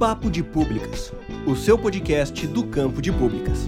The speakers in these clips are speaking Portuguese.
Papo de Públicas, o seu podcast do campo de públicas.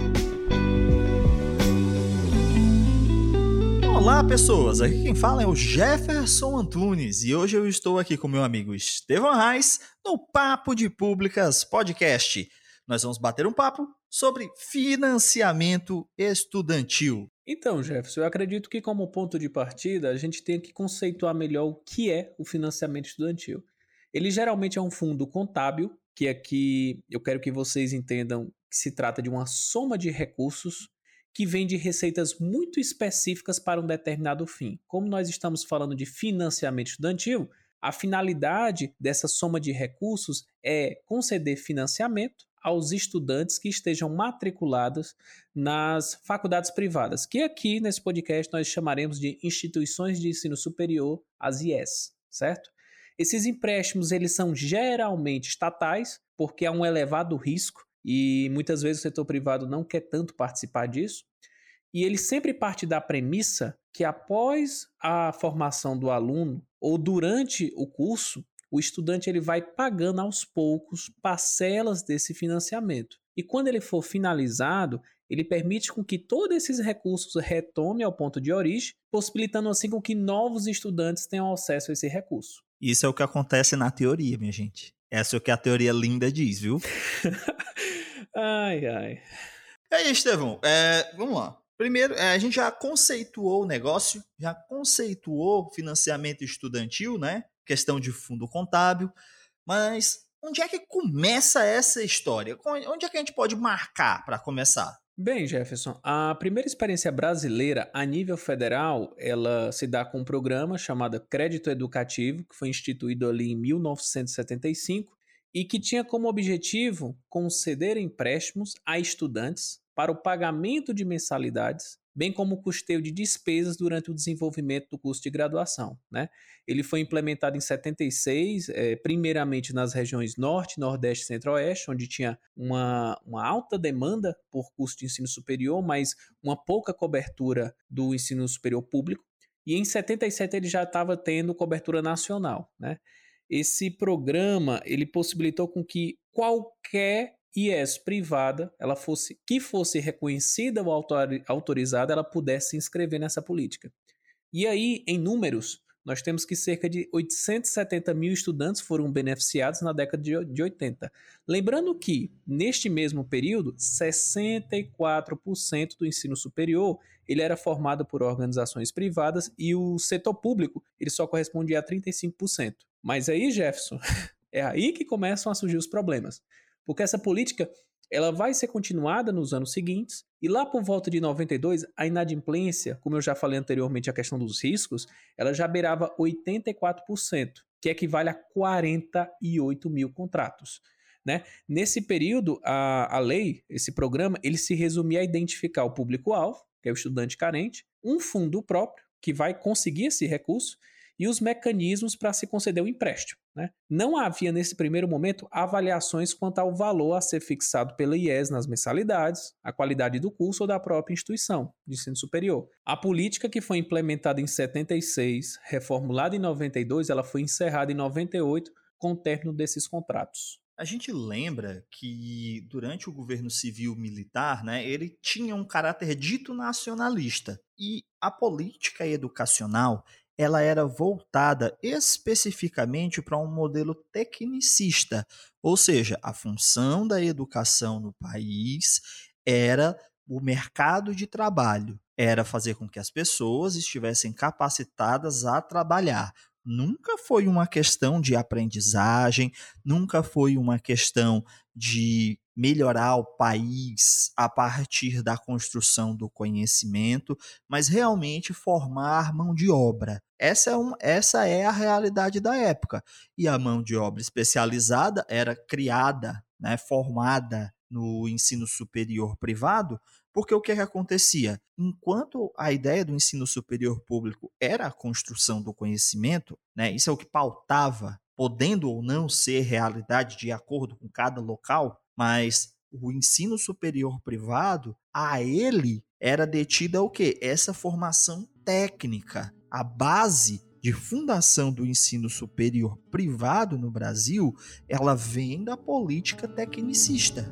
Olá, pessoas! Aqui quem fala é o Jefferson Antunes e hoje eu estou aqui com meu amigo Estevão Reis no Papo de Públicas Podcast. Nós vamos bater um papo sobre financiamento estudantil. Então, Jefferson, eu acredito que como ponto de partida a gente tem que conceituar melhor o que é o financiamento estudantil. Ele geralmente é um fundo contábil, que aqui eu quero que vocês entendam que se trata de uma soma de recursos que vem de receitas muito específicas para um determinado fim. Como nós estamos falando de financiamento estudantil, a finalidade dessa soma de recursos é conceder financiamento aos estudantes que estejam matriculados nas faculdades privadas, que aqui nesse podcast nós chamaremos de instituições de ensino superior, as IES, certo? Esses empréstimos eles são geralmente estatais, porque há um elevado risco e muitas vezes o setor privado não quer tanto participar disso. E ele sempre parte da premissa que após a formação do aluno ou durante o curso, o estudante ele vai pagando aos poucos parcelas desse financiamento. E quando ele for finalizado, ele permite com que todos esses recursos retomem ao ponto de origem, possibilitando assim com que novos estudantes tenham acesso a esse recurso. Isso é o que acontece na teoria, minha gente. Essa é o que a teoria linda diz, viu? ai, ai. E aí, Estevão, é, vamos lá. Primeiro, é, a gente já conceituou o negócio, já conceituou financiamento estudantil, né? Questão de fundo contábil, mas onde é que começa essa história? Onde é que a gente pode marcar para começar? Bem, Jefferson, a primeira experiência brasileira a nível federal, ela se dá com um programa chamado Crédito Educativo, que foi instituído ali em 1975 e que tinha como objetivo conceder empréstimos a estudantes para o pagamento de mensalidades bem como o custeio de despesas durante o desenvolvimento do curso de graduação. Né? Ele foi implementado em 76, é, primeiramente nas regiões Norte, Nordeste e Centro-Oeste, onde tinha uma, uma alta demanda por curso de ensino superior, mas uma pouca cobertura do ensino superior público. E em 77 ele já estava tendo cobertura nacional. Né? Esse programa ele possibilitou com que qualquer IES privada, ela fosse que fosse reconhecida ou autorizada, ela pudesse se inscrever nessa política. E aí, em números, nós temos que cerca de 870 mil estudantes foram beneficiados na década de 80. Lembrando que, neste mesmo período, 64% do ensino superior ele era formado por organizações privadas e o setor público ele só correspondia a 35%. Mas aí, Jefferson, é aí que começam a surgir os problemas porque essa política ela vai ser continuada nos anos seguintes, e lá por volta de 92, a inadimplência, como eu já falei anteriormente, a questão dos riscos, ela já beirava 84%, que equivale a 48 mil contratos. Né? Nesse período, a, a lei, esse programa, ele se resumia a identificar o público-alvo, que é o estudante carente, um fundo próprio, que vai conseguir esse recurso, e os mecanismos para se conceder o um empréstimo. Né? Não havia, nesse primeiro momento, avaliações quanto ao valor a ser fixado pela IES nas mensalidades, a qualidade do curso ou da própria instituição de ensino superior. A política que foi implementada em 76, reformulada em 92, ela foi encerrada em 98 com o término desses contratos. A gente lembra que durante o governo civil militar, né, ele tinha um caráter dito nacionalista e a política educacional ela era voltada especificamente para um modelo tecnicista, ou seja, a função da educação no país era o mercado de trabalho, era fazer com que as pessoas estivessem capacitadas a trabalhar. Nunca foi uma questão de aprendizagem, nunca foi uma questão de melhorar o país a partir da construção do conhecimento, mas realmente formar mão de obra. Essa é, um, essa é a realidade da época. E a mão de obra especializada era criada, né, formada no ensino superior privado, porque o que, é que acontecia? Enquanto a ideia do ensino superior público era a construção do conhecimento, né, isso é o que pautava podendo ou não ser realidade de acordo com cada local, mas o ensino superior privado, a ele era detida o quê? Essa formação técnica, a base de fundação do ensino superior privado no Brasil, ela vem da política tecnicista.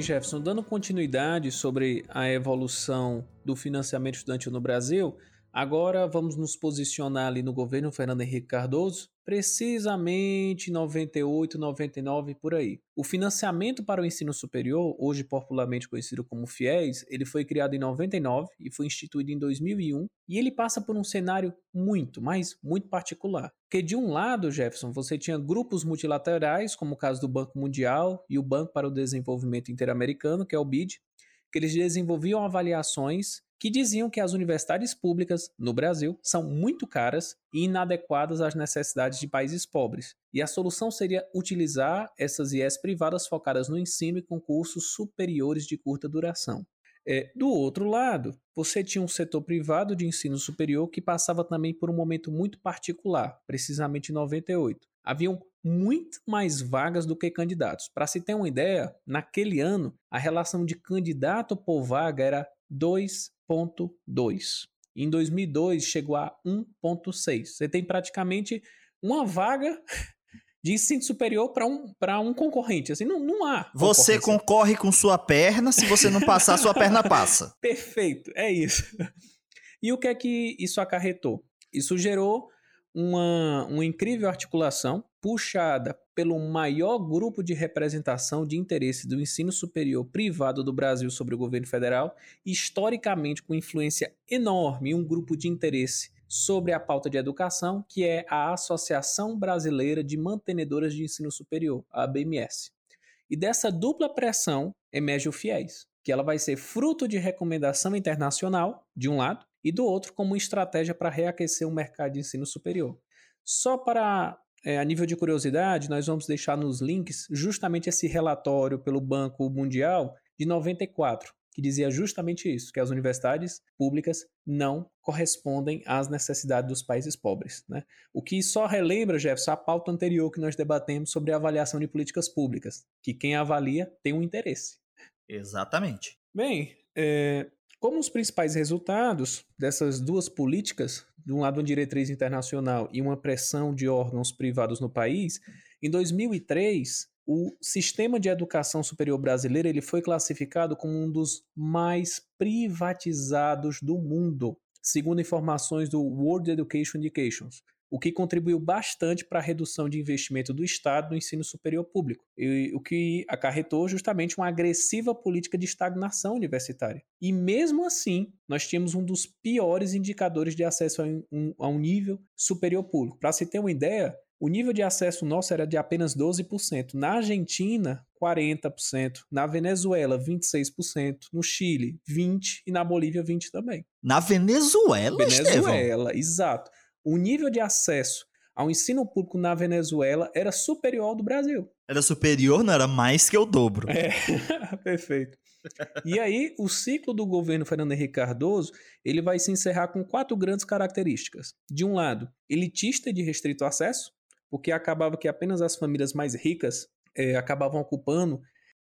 Jefferson, dando continuidade sobre a evolução do financiamento estudantil no Brasil, agora vamos nos posicionar ali no governo Fernando Henrique Cardoso precisamente 98, 99 por aí. O financiamento para o ensino superior, hoje popularmente conhecido como FIES, ele foi criado em 99 e foi instituído em 2001, e ele passa por um cenário muito, mas muito particular. Porque de um lado, Jefferson, você tinha grupos multilaterais, como o caso do Banco Mundial e o Banco para o Desenvolvimento Interamericano, que é o BID, que eles desenvolviam avaliações que diziam que as universidades públicas no Brasil são muito caras e inadequadas às necessidades de países pobres. E a solução seria utilizar essas IES privadas focadas no ensino e concursos superiores de curta duração. É, do outro lado, você tinha um setor privado de ensino superior que passava também por um momento muito particular, precisamente em 98. Haviam muito mais vagas do que candidatos. Para se ter uma ideia, naquele ano, a relação de candidato por vaga era 2 1.2. Em 2002 chegou a 1.6. Você tem praticamente uma vaga de ensino superior para um, um concorrente. Assim, não, não há. Você concorre com sua perna, se você não passar, sua perna passa. Perfeito, é isso. E o que é que isso acarretou? Isso gerou uma, uma incrível articulação puxada pelo maior grupo de representação de interesse do ensino superior privado do Brasil sobre o governo federal, historicamente com influência enorme, um grupo de interesse sobre a pauta de educação, que é a Associação Brasileira de Mantenedoras de Ensino Superior, a ABMS. E dessa dupla pressão emerge o FIES, que ela vai ser fruto de recomendação internacional, de um lado, e do outro como estratégia para reaquecer o mercado de ensino superior. Só para é, a nível de curiosidade, nós vamos deixar nos links justamente esse relatório pelo Banco Mundial de 94, que dizia justamente isso, que as universidades públicas não correspondem às necessidades dos países pobres. Né? O que só relembra, Jefferson, a pauta anterior que nós debatemos sobre a avaliação de políticas públicas, que quem avalia tem um interesse. Exatamente. Bem, é, como os principais resultados dessas duas políticas, de um lado uma diretriz internacional e uma pressão de órgãos privados no país, em 2003 o sistema de educação superior brasileiro ele foi classificado como um dos mais privatizados do mundo, segundo informações do World Education Indications o que contribuiu bastante para a redução de investimento do Estado no ensino superior público, e, o que acarretou justamente uma agressiva política de estagnação universitária. E mesmo assim, nós tínhamos um dos piores indicadores de acesso a um, a um nível superior público. Para se ter uma ideia, o nível de acesso nosso era de apenas 12%. Na Argentina, 40%. Na Venezuela, 26%. No Chile, 20%. E na Bolívia, 20% também. Na Venezuela, Venezuela, Estevão? exato o nível de acesso ao ensino público na Venezuela era superior ao do Brasil. Era superior, não era mais que o dobro. É, perfeito. E aí, o ciclo do governo Fernando Henrique Cardoso, ele vai se encerrar com quatro grandes características. De um lado, elitista de restrito acesso, porque acabava que apenas as famílias mais ricas é, acabavam ocupando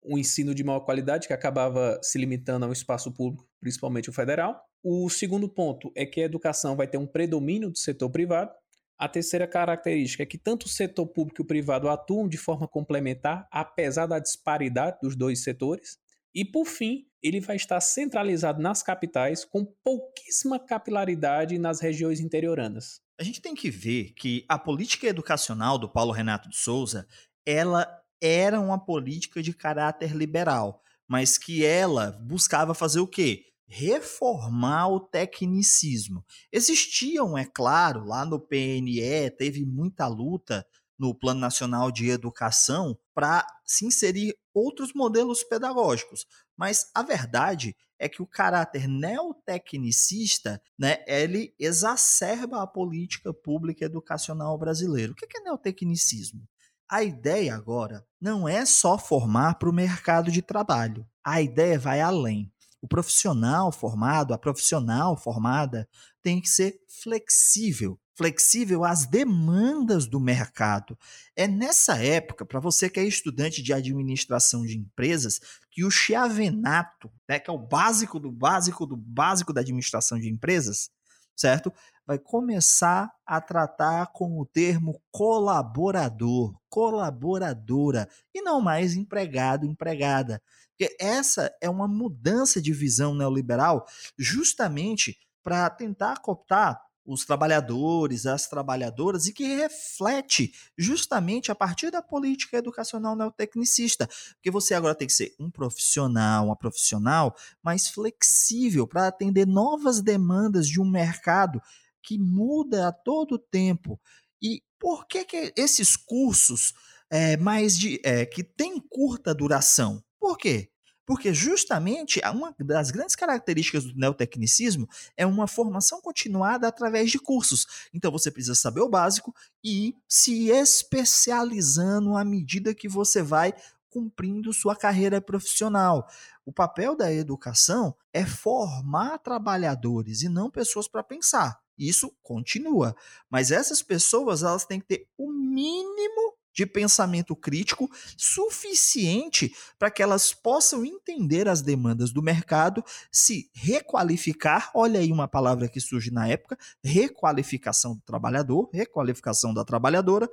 o ensino de maior qualidade, que acabava se limitando ao espaço público, principalmente o federal. O segundo ponto é que a educação vai ter um predomínio do setor privado. A terceira característica é que tanto o setor público e o privado atuam de forma complementar, apesar da disparidade dos dois setores. E, por fim, ele vai estar centralizado nas capitais, com pouquíssima capilaridade nas regiões interioranas. A gente tem que ver que a política educacional do Paulo Renato de Souza, ela era uma política de caráter liberal, mas que ela buscava fazer o quê? reformar o tecnicismo. Existiam, é claro, lá no PNE, teve muita luta no Plano Nacional de Educação para se inserir outros modelos pedagógicos. Mas a verdade é que o caráter neotecnicista, né, ele exacerba a política pública educacional brasileira. O que é neotecnicismo? A ideia agora não é só formar para o mercado de trabalho. A ideia vai além. O profissional formado, a profissional formada, tem que ser flexível, flexível às demandas do mercado. É nessa época, para você que é estudante de administração de empresas, que o chiavenato, né, que é o básico do básico do básico da administração de empresas, certo? Vai começar a tratar com o termo colaborador, colaboradora, e não mais empregado, empregada. Porque essa é uma mudança de visão neoliberal justamente para tentar cooptar os trabalhadores, as trabalhadoras e que reflete justamente a partir da política educacional neotecnicista, porque você agora tem que ser um profissional, uma profissional mais flexível para atender novas demandas de um mercado que muda a todo tempo. E por que, que esses cursos é, mais de é, que têm curta duração? Por quê? Porque justamente uma das grandes características do neotecnicismo é uma formação continuada através de cursos. Então você precisa saber o básico e se especializando à medida que você vai cumprindo sua carreira profissional. O papel da educação é formar trabalhadores e não pessoas para pensar. Isso continua, mas essas pessoas elas têm que ter o mínimo de pensamento crítico suficiente para que elas possam entender as demandas do mercado, se requalificar. Olha aí uma palavra que surge na época: requalificação do trabalhador, requalificação da trabalhadora,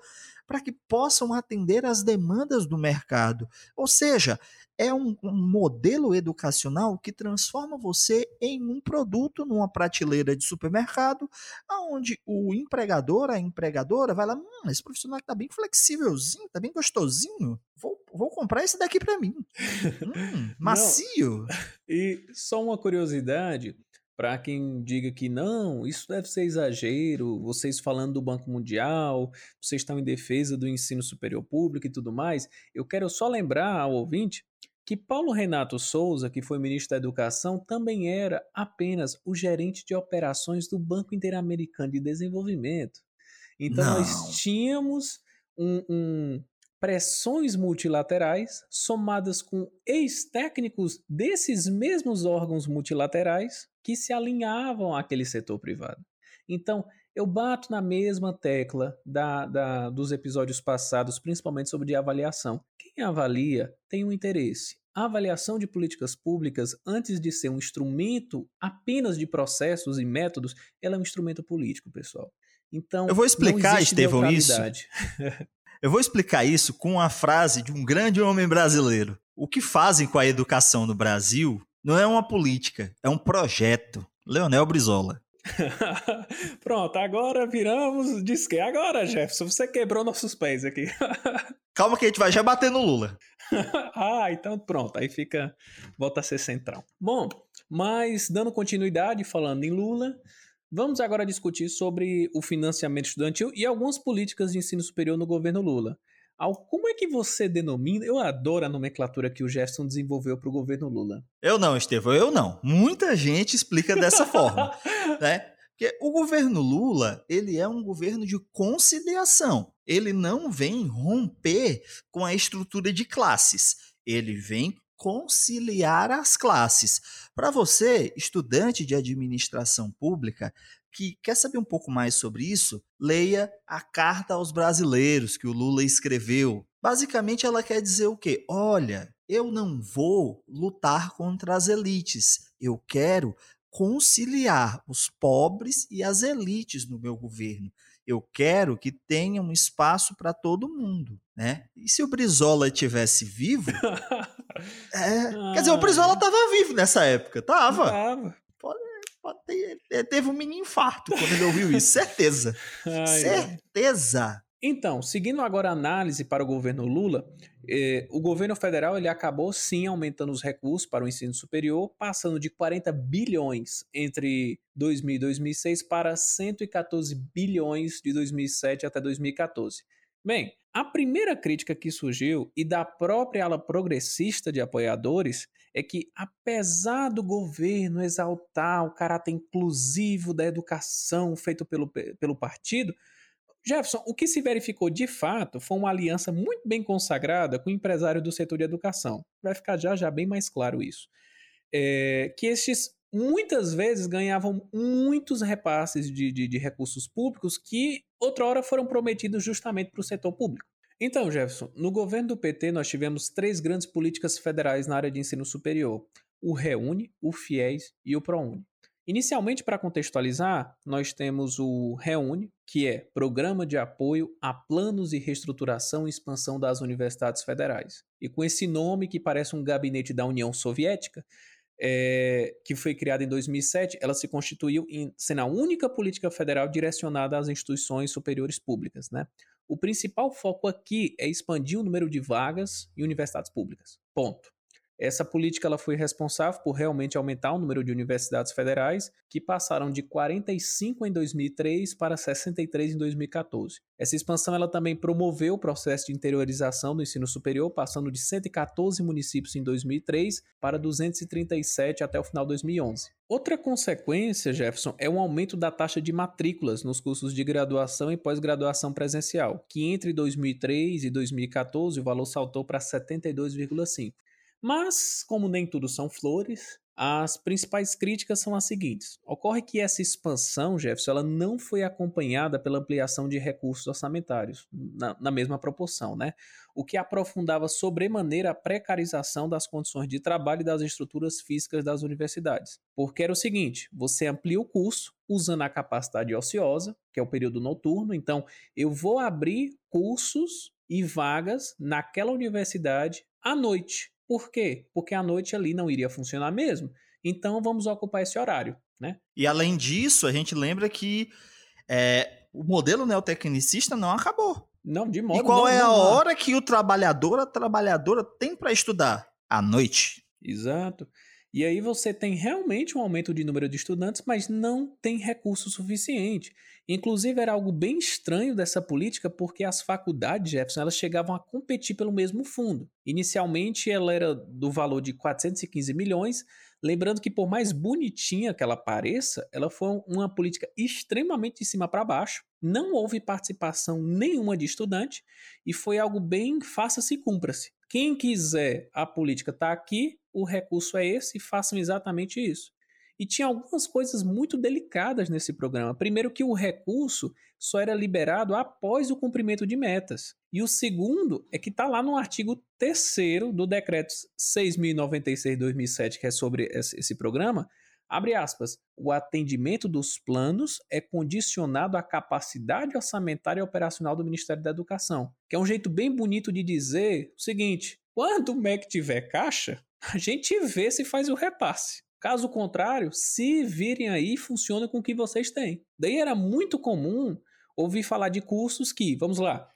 para que possam atender às demandas do mercado. Ou seja, é um, um, modelo educacional que transforma você em um produto numa prateleira de supermercado, onde o empregador, a empregadora, vai lá, hum, esse profissional está bem flexívelzinho, está bem gostosinho, vou, vou comprar esse daqui para mim. Hum, macio. Não. E só uma curiosidade, para quem diga que não, isso deve ser exagero, vocês falando do Banco Mundial, vocês estão em defesa do ensino superior público e tudo mais, eu quero só lembrar ao ouvinte que Paulo Renato Souza, que foi ministro da Educação, também era apenas o gerente de operações do Banco Interamericano de Desenvolvimento. Então não. nós tínhamos um, um, pressões multilaterais somadas com ex-técnicos desses mesmos órgãos multilaterais que se alinhavam àquele setor privado. Então, eu bato na mesma tecla da, da, dos episódios passados, principalmente sobre avaliação. Quem avalia tem um interesse. A avaliação de políticas públicas, antes de ser um instrumento apenas de processos e métodos, ela é um instrumento político, pessoal. Então, eu vou explicar, Estevão, isso. Eu vou explicar isso com a frase de um grande homem brasileiro. O que fazem com a educação no Brasil não é uma política, é um projeto. Leonel Brizola. Pronto, agora viramos. Diz que agora, Jefferson, você quebrou nossos pés aqui. Calma que a gente vai já bater no Lula. ah, então pronto, aí fica. Volta a ser central. Bom, mas dando continuidade, falando em Lula, Vamos agora discutir sobre o financiamento estudantil e algumas políticas de ensino superior no governo Lula. Como é que você denomina? Eu adoro a nomenclatura que o Jefferson desenvolveu para o governo Lula. Eu não, Estevão, eu não. Muita gente explica dessa forma, né? Porque o governo Lula, ele é um governo de conciliação. Ele não vem romper com a estrutura de classes. Ele vem conciliar as classes. Para você, estudante de administração pública, que quer saber um pouco mais sobre isso, leia a Carta aos Brasileiros que o Lula escreveu. Basicamente, ela quer dizer o quê? Olha, eu não vou lutar contra as elites, eu quero conciliar os pobres e as elites no meu governo. Eu quero que tenha um espaço para todo mundo, né? E se o Brizola tivesse vivo, é, ah, quer dizer, o Brizola estava vivo nessa época, tava. Tava. Pode, pode ter, teve um mini infarto quando ele ouviu isso, certeza. Ai, certeza. Então, seguindo agora a análise para o governo Lula, eh, o governo federal ele acabou sim aumentando os recursos para o ensino superior, passando de 40 bilhões entre 2000 e 2006 para 114 bilhões de 2007 até 2014. Bem, a primeira crítica que surgiu e da própria ala progressista de apoiadores é que, apesar do governo exaltar o caráter inclusivo da educação feito pelo, pelo partido, Jefferson, o que se verificou de fato foi uma aliança muito bem consagrada com o empresário do setor de educação. Vai ficar já já bem mais claro isso. É, que estes muitas vezes ganhavam muitos repasses de, de, de recursos públicos que outrora foram prometidos justamente para o setor público. Então, Jefferson, no governo do PT nós tivemos três grandes políticas federais na área de ensino superior: o REUNE, o FIES e o ProUni. Inicialmente, para contextualizar, nós temos o REUNE, que é Programa de Apoio a Planos de Reestruturação e Expansão das Universidades Federais. E com esse nome, que parece um gabinete da União Soviética, é, que foi criada em 2007, ela se constituiu em sendo a única política federal direcionada às instituições superiores públicas. Né? O principal foco aqui é expandir o número de vagas em universidades públicas. Ponto. Essa política ela foi responsável por realmente aumentar o número de universidades federais, que passaram de 45 em 2003 para 63 em 2014. Essa expansão ela também promoveu o processo de interiorização do ensino superior, passando de 114 municípios em 2003 para 237 até o final de 2011. Outra consequência, Jefferson, é o aumento da taxa de matrículas nos cursos de graduação e pós-graduação presencial, que entre 2003 e 2014 o valor saltou para 72,5. Mas, como nem tudo são flores, as principais críticas são as seguintes. Ocorre que essa expansão, Jefferson, ela não foi acompanhada pela ampliação de recursos orçamentários, na, na, mesma proporção, né? O que aprofundava sobremaneira a precarização das condições de trabalho e das estruturas físicas das universidades. Porque era o seguinte: você amplia o curso usando a capacidade ociosa, que é o período noturno, então eu vou abrir cursos e vagas naquela universidade à noite. Por quê? Porque a noite ali não iria funcionar mesmo. Então vamos ocupar esse horário, né? E além disso, a gente lembra que é, o modelo neotecnicista não acabou. Não, de modo E qual não, é não, a não. hora que o trabalhador, a trabalhadora tem para estudar? À noite. Exato. E aí você tem realmente um aumento de número de estudantes, mas não tem recurso suficiente. Inclusive era algo bem estranho dessa política, porque as faculdades, Jefferson, elas chegavam a competir pelo mesmo fundo. Inicialmente ela era do valor de 415 milhões, lembrando que por mais bonitinha que ela pareça, ela foi uma política extremamente de cima para baixo. Não houve participação nenhuma de estudante e foi algo bem faça-se cumpra-se. Quem quiser a política está aqui, o recurso é esse, façam exatamente isso. E tinha algumas coisas muito delicadas nesse programa. Primeiro, que o recurso só era liberado após o cumprimento de metas. E o segundo é que está lá no artigo 3 do Decreto 6.096-2007, que é sobre esse programa. Abre aspas. O atendimento dos planos é condicionado à capacidade orçamentária e operacional do Ministério da Educação. Que é um jeito bem bonito de dizer o seguinte: quando o MEC tiver caixa, a gente vê se faz o repasse. Caso contrário, se virem aí, funciona com o que vocês têm. Daí era muito comum ouvir falar de cursos que, vamos lá,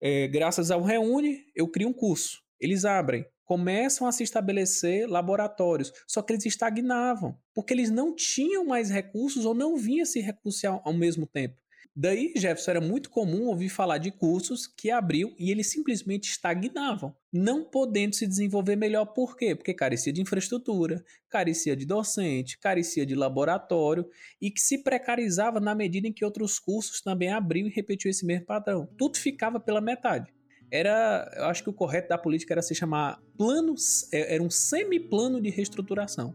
é, graças ao Reúne, eu crio um curso. Eles abrem, começam a se estabelecer laboratórios, só que eles estagnavam, porque eles não tinham mais recursos ou não vinha se recursos ao, ao mesmo tempo. Daí, Jefferson, era muito comum ouvir falar de cursos que abriu e eles simplesmente estagnavam, não podendo se desenvolver melhor. Por quê? Porque carecia de infraestrutura, carecia de docente, carecia de laboratório e que se precarizava na medida em que outros cursos também abriam e repetiu esse mesmo padrão. Tudo ficava pela metade. Era, eu acho que o correto da política era se chamar planos, é, era um semiplano de reestruturação.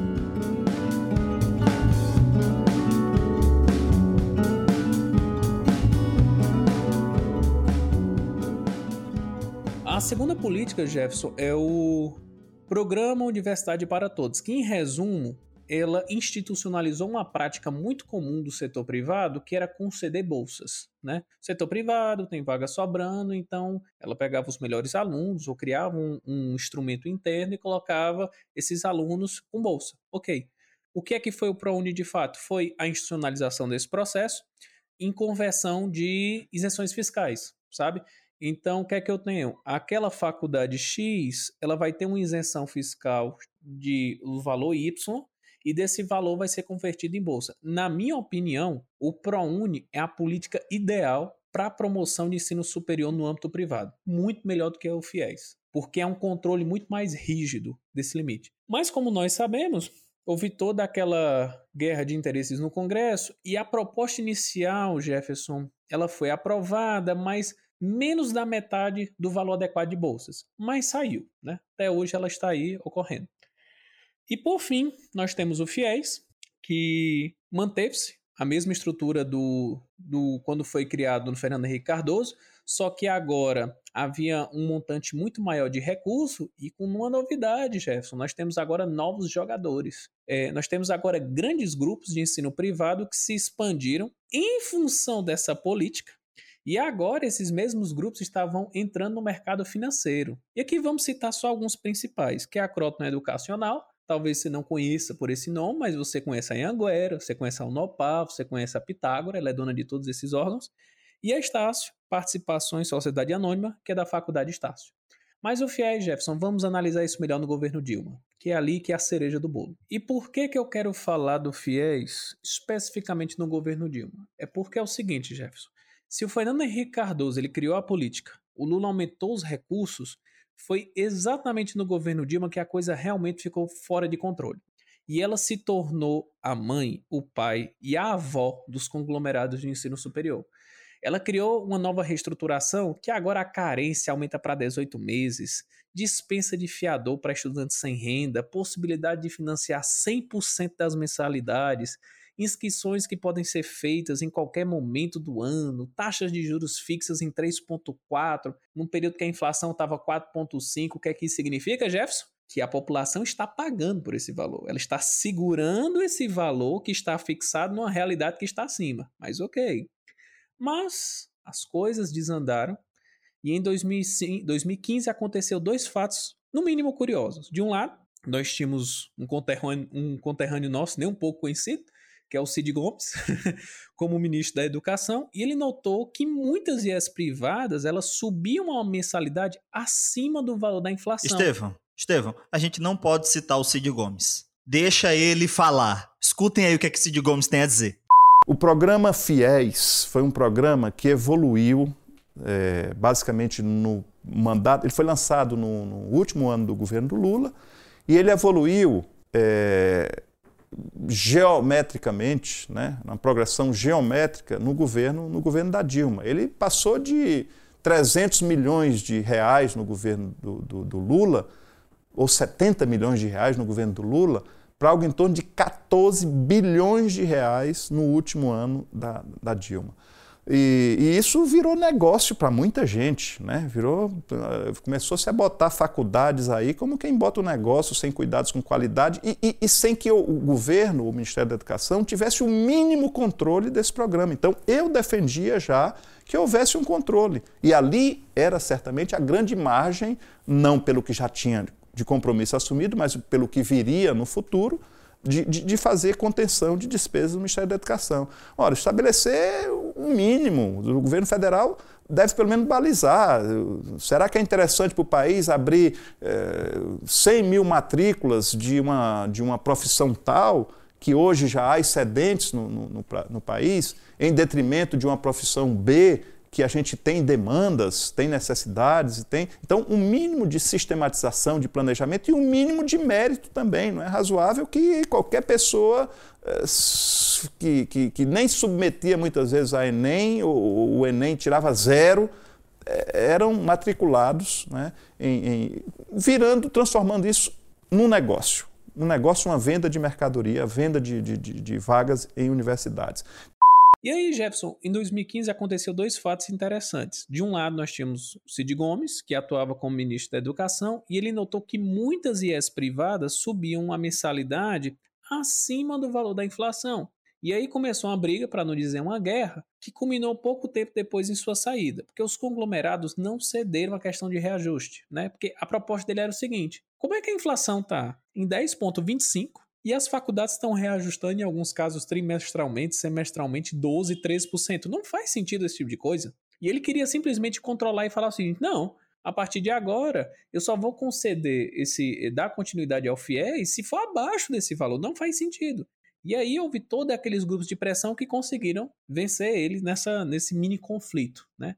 segunda política, Jefferson, é o Programa Universidade para Todos, que em resumo ela institucionalizou uma prática muito comum do setor privado, que era conceder bolsas. Né? Setor privado tem vaga sobrando, então ela pegava os melhores alunos ou criava um, um instrumento interno e colocava esses alunos com bolsa. Ok. O que é que foi o ProUni de fato? Foi a institucionalização desse processo em conversão de isenções fiscais, sabe? Então, o que é que eu tenho? Aquela faculdade X, ela vai ter uma isenção fiscal de valor Y e desse valor vai ser convertido em bolsa. Na minha opinião, o ProUni é a política ideal para a promoção de ensino superior no âmbito privado. Muito melhor do que o FIES, porque é um controle muito mais rígido desse limite. Mas como nós sabemos, houve toda aquela guerra de interesses no Congresso e a proposta inicial, Jefferson, ela foi aprovada, mas menos da metade do valor adequado de bolsas. Mas saiu, né? Até hoje ela está aí ocorrendo. E por fim, nós temos o FIES, que manteve-se a mesma estrutura do, do quando foi criado no Fernando Henrique Cardoso, só que agora havia um montante muito maior de recurso e com uma novidade, Jefferson, nós temos agora novos jogadores. É, nós temos agora grandes grupos de ensino privado que se expandiram em função dessa política e agora esses mesmos grupos estavam entrando no mercado financeiro. E aqui vamos citar só alguns principais, que é a Croton Educacional, Talvez você não conheça por esse nome, mas você conhece a Anguera, você conhece a Unopar, você conhece a Pitágora, ela é dona de todos esses órgãos. E a Estácio, Participações Sociedade Anônima, que é da Faculdade Estácio. Mas o FIES, Jefferson, vamos analisar isso melhor no governo Dilma, que é ali que é a cereja do bolo. E por que, que eu quero falar do FIES especificamente no governo Dilma? É porque é o seguinte, Jefferson. Se o Fernando Henrique Cardoso ele criou a política, o Lula aumentou os recursos, foi exatamente no governo Dilma que a coisa realmente ficou fora de controle. E ela se tornou a mãe, o pai e a avó dos conglomerados de ensino superior. Ela criou uma nova reestruturação que agora a carência aumenta para 18 meses, dispensa de fiador para estudantes sem renda, possibilidade de financiar 100% das mensalidades, inscrições que podem ser feitas em qualquer momento do ano, taxas de juros fixas em 3,4, num período que a inflação estava 4,5. O que é que isso significa, Jefferson? Que a população está pagando por esse valor. Ela está segurando esse valor que está fixado numa realidade que está acima. Mas ok. Mas as coisas desandaram e em 2015 aconteceu dois fatos, no mínimo curiosos. De um lado, nós tínhamos um conterrâneo, um conterrâneo nosso, nem um pouco conhecido, que é o Cid Gomes, como ministro da Educação, e ele notou que muitas IES privadas elas subiam a mensalidade acima do valor da inflação. Estevão, Estevão, a gente não pode citar o Cid Gomes. Deixa ele falar. Escutem aí o que, é que Cid Gomes tem a dizer. O programa FIES foi um programa que evoluiu é, basicamente no mandato. Ele foi lançado no, no, último ano do governo do Lula e ele evoluiu é, geometricamente, né, uma progressão geométrica no governo, no governo da Dilma. Ele passou de 300 milhões de reais no governo do, do, do Lula, ou 70 milhões de reais no governo do Lula, para algo em torno de 14 bilhões de reais no último ano da, da Dilma. E, e, isso virou negócio para muita gente, né? Virou, começou -se a botar faculdades aí como quem bota o negócio sem cuidados com qualidade e, e, e, sem que o, o governo, o Ministério da Educação, tivesse o mínimo controle desse programa. Então, eu defendia já que houvesse um controle. E ali era certamente a grande margem, não pelo que já tinha de compromisso assumido, mas pelo que viria no futuro, de, de, de, fazer contenção de despesas do Ministério da Educação. Ora, estabelecer um mínimo. O governo federal deve pelo menos balizar. Será que é interessante para o país abrir eh, 100 mil matrículas de uma, de uma profissão tal, que hoje já há excedentes no, no, no, no país, em detrimento de uma profissão B que a gente tem demandas, tem necessidades, tem. Então, um mínimo de sistematização, de planejamento e um mínimo de mérito também. Não é razoável que qualquer pessoa eh, que, que, que nem submetia muitas vezes a Enem, ou o Enem tirava zero, eh, eram matriculados, né, em, em, virando, transformando isso num negócio. Um negócio, uma venda de mercadoria, venda de, de, de vagas em universidades. E aí, Jefferson, em 2015 aconteceu dois fatos interessantes. De um lado, nós tínhamos Cid Gomes, que atuava como ministro da Educação, e ele notou que muitas IES privadas subiam a mensalidade acima do valor da inflação. E aí começou uma briga, para não dizer uma guerra, que culminou pouco tempo depois em sua saída, porque os conglomerados não cederam à questão de reajuste, né? Porque a proposta dele era o seguinte: como é que a inflação está em 10,25 e as faculdades estão reajustando, em alguns casos, trimestralmente, semestralmente, 12%, 13%? Não faz sentido esse tipo de coisa. E ele queria simplesmente controlar e falar o seguinte: não, a partir de agora, eu só vou conceder esse, dar continuidade ao FIES se for abaixo desse valor. Não faz sentido. E aí houve todos aqueles grupos de pressão que conseguiram vencer ele nessa, nesse mini conflito, né?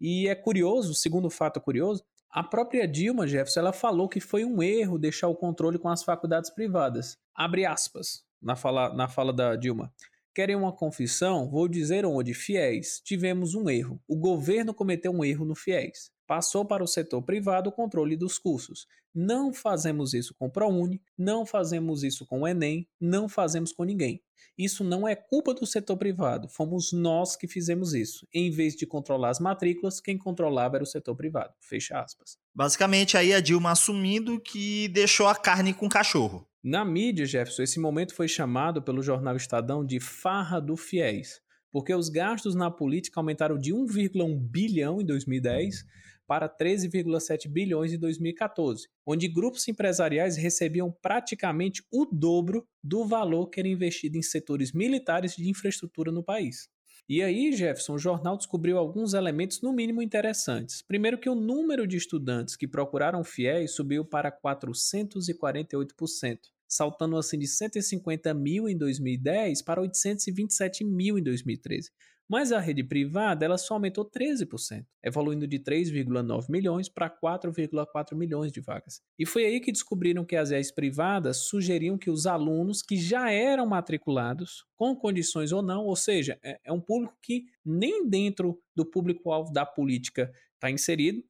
E é curioso, segundo fato curioso, a própria Dilma Jefferson ela falou que foi um erro deixar o controle com as faculdades privadas. Abre aspas na fala, na fala da Dilma. Querem uma confissão? Vou dizer onde, fiéis, tivemos um erro. O governo cometeu um erro no fiéis passou para o setor privado o controle dos cursos. Não fazemos isso com o ProUni, não fazemos isso com o Enem, não fazemos com ninguém. Isso não é culpa do setor privado, fomos nós que fizemos isso. Em vez de controlar as matrículas, quem controlava era o setor privado. Fecha aspas. Basicamente, aí a Dilma assumindo que deixou a carne com o cachorro. Na mídia, Jefferson, esse momento foi chamado pelo jornal Estadão de farra do fiéis, porque os gastos na política aumentaram de 1,1 bilhão em 2010 para 13,7 bilhões em 2014, onde grupos empresariais recebiam praticamente o dobro do valor que era investido em setores militares de infraestrutura no país. E aí, Jefferson, o jornal descobriu alguns elementos no mínimo interessantes. Primeiro que o número de estudantes que procuraram fiéis subiu para 448%, saltando assim de 150 mil em 2010 para 827 mil em 2013. Mas a rede privada ela só aumentou 13%, evoluindo de 3,9 milhões para 4,4 milhões de vagas. E foi aí que descobriram que as redes privadas sugeriam que os alunos que já eram matriculados, com condições ou não, ou seja, é, é um público que nem dentro do público-alvo da política está inserido,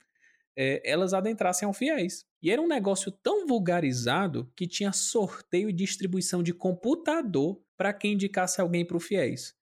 é, elas adentrassem ao fiéis. E era um negócio tão vulgarizado que tinha sorteio e distribuição de computador para quem indicasse alguém para o fiéis.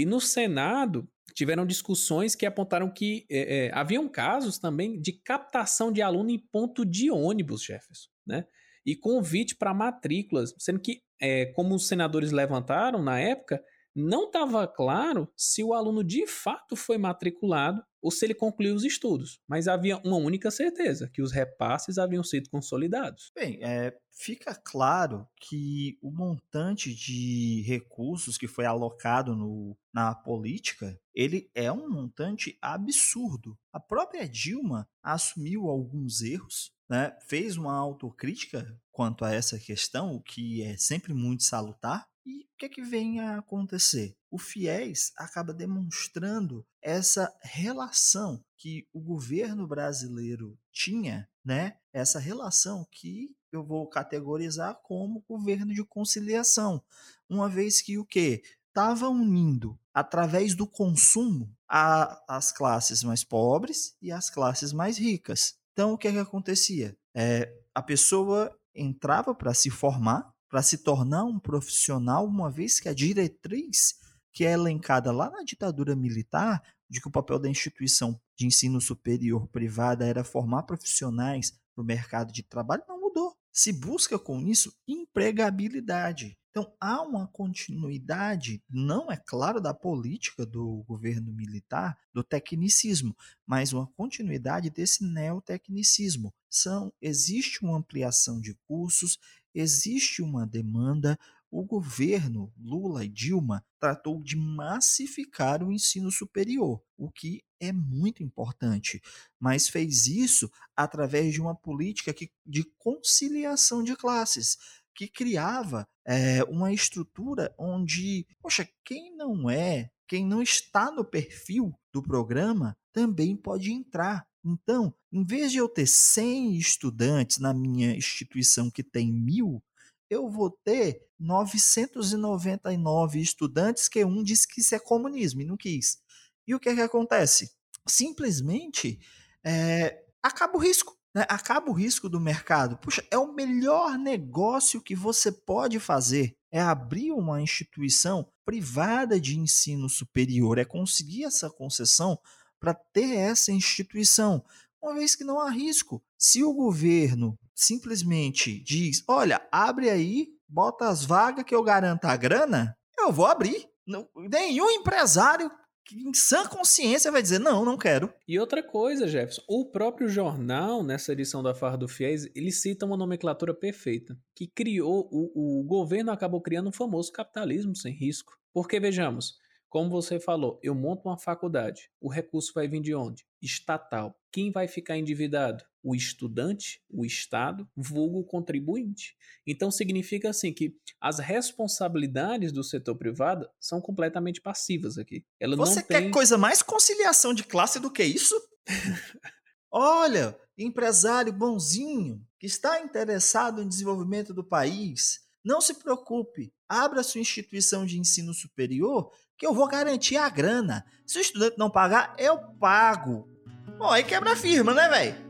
E no Senado tiveram discussões que apontaram que é, é, haviam casos também de captação de aluno em ponto de ônibus, Jefferson, né? E convite para matrículas, sendo que, é, como os senadores levantaram na época, não estava claro se o aluno de fato foi matriculado ou se ele concluiu os estudos, mas havia uma única certeza, que os repasses haviam sido consolidados. Bem, é, fica claro que o montante de recursos que foi alocado no, na política, ele é um montante absurdo. A própria Dilma assumiu alguns erros, né, fez uma autocrítica quanto a essa questão, o que é sempre muito salutar, e o que é que vem a acontecer? O FIES acaba demonstrando essa relação que o governo brasileiro tinha, né? Essa relação que eu vou categorizar como governo de conciliação, uma vez que o que estava unindo através do consumo a, as classes mais pobres e as classes mais ricas. Então o que é que acontecia? É, a pessoa entrava para se formar para se tornar um profissional, uma vez que a diretriz que é elencada lá na ditadura militar, de que o papel da instituição de ensino superior privada era formar profissionais para o mercado de trabalho, não mudou. Se busca com isso empregabilidade. Então há uma continuidade, não é claro, da política do governo militar, do tecnicismo, mas uma continuidade desse neotecnicismo. São, existe uma ampliação de cursos, existe uma demanda. O governo Lula e Dilma tratou de massificar o ensino superior, o que é muito importante, mas fez isso através de uma política que, de conciliação de classes, que criava é, uma estrutura onde, poxa, quem não é, quem não está no perfil do programa, também pode entrar. Então, em vez de eu ter 100 estudantes na minha instituição que tem mil, eu vou ter 999 estudantes que um disse que isso é comunismo e não quis. E o que é que acontece? Simplesmente é, acaba o risco. Né? Acaba o risco do mercado. Puxa, é o melhor negócio que você pode fazer. É abrir uma instituição privada de ensino superior, é conseguir essa concessão para ter essa instituição, uma vez que não há risco. Se o governo simplesmente diz: olha, abre aí, bota as vagas que eu garanto a grana, eu vou abrir. Nenhum empresário em sã consciência vai dizer, não, não quero. E outra coisa, Jefferson, o próprio jornal, nessa edição da Farra do Fiéis, ele cita uma nomenclatura perfeita, que criou, o, o governo acabou criando um famoso capitalismo sem risco. Porque, vejamos, como você falou, eu monto uma faculdade. O recurso vai vir de onde? Estatal. Quem vai ficar endividado? O estudante, o Estado, vulgo contribuinte. Então significa assim que as responsabilidades do setor privado são completamente passivas aqui. Ela você quer tem... coisa mais conciliação de classe do que isso? Olha, empresário bonzinho que está interessado no desenvolvimento do país, não se preocupe, abra sua instituição de ensino superior que eu vou garantir a grana. Se o estudante não pagar, eu pago. Bom, aí quebra firma, né, velho?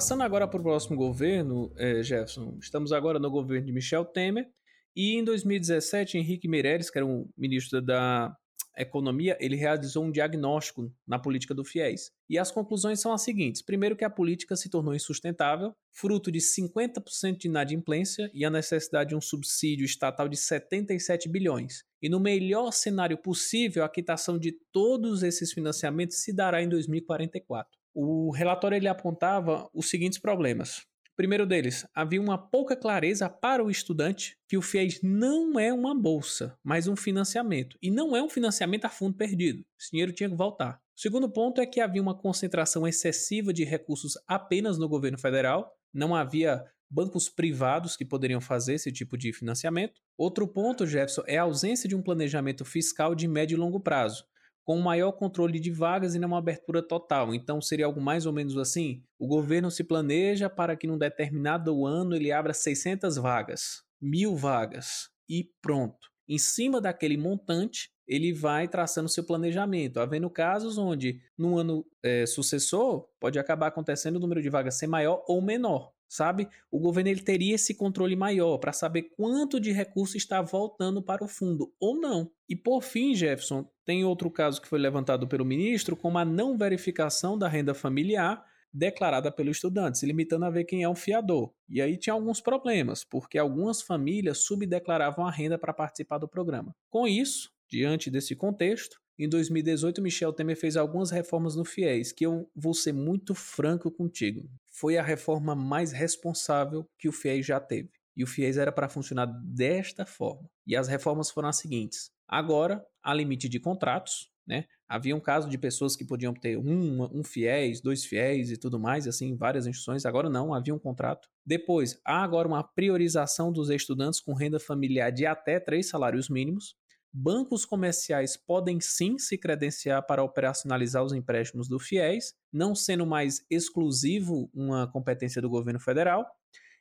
Passando agora para o próximo governo, é, Jefferson, estamos agora no governo de Michel Temer, e em 2017, Henrique Meirelles, que era um ministro da Economia, ele realizou um diagnóstico na política do FIES. E as conclusões são as seguintes: primeiro, que a política se tornou insustentável, fruto de 50% de inadimplência e a necessidade de um subsídio estatal de 77 bilhões. E no melhor cenário possível, a quitação de todos esses financiamentos se dará em 2044. O relatório ele apontava os seguintes problemas. primeiro deles, havia uma pouca clareza para o estudante que o FIES não é uma bolsa, mas um financiamento. E não é um financiamento a fundo perdido. Esse dinheiro tinha que voltar. O segundo ponto é que havia uma concentração excessiva de recursos apenas no governo federal. Não havia bancos privados que poderiam fazer esse tipo de financiamento. Outro ponto, Jefferson, é a ausência de um planejamento fiscal de médio e longo prazo com maior controle de vagas e não uma abertura total. Então seria algo mais ou menos assim: o governo se planeja para que num determinado ano ele abra 600 vagas, mil vagas e pronto. Em cima daquele montante, ele vai traçando seu planejamento, havendo casos onde no ano é, sucessor pode acabar acontecendo o número de vagas ser maior ou menor sabe? O governo ele teria esse controle maior para saber quanto de recurso está voltando para o fundo ou não. E por fim, Jefferson, tem outro caso que foi levantado pelo ministro, como a não verificação da renda familiar declarada pelo estudante, se limitando a ver quem é o fiador. E aí tinha alguns problemas, porque algumas famílias subdeclaravam a renda para participar do programa. Com isso, diante desse contexto, em 2018, Michel Temer fez algumas reformas no FIES, que eu vou ser muito franco contigo foi a reforma mais responsável que o FIES já teve. E o FIES era para funcionar desta forma. E as reformas foram as seguintes: agora há limite de contratos, né? Havia um caso de pessoas que podiam ter um, um fiéis, dois fiéis e tudo mais, assim, várias instituições. Agora não, havia um contrato. Depois, há agora uma priorização dos estudantes com renda familiar de até três salários mínimos. Bancos comerciais podem sim se credenciar para operacionalizar os empréstimos do FIES, não sendo mais exclusivo uma competência do governo federal.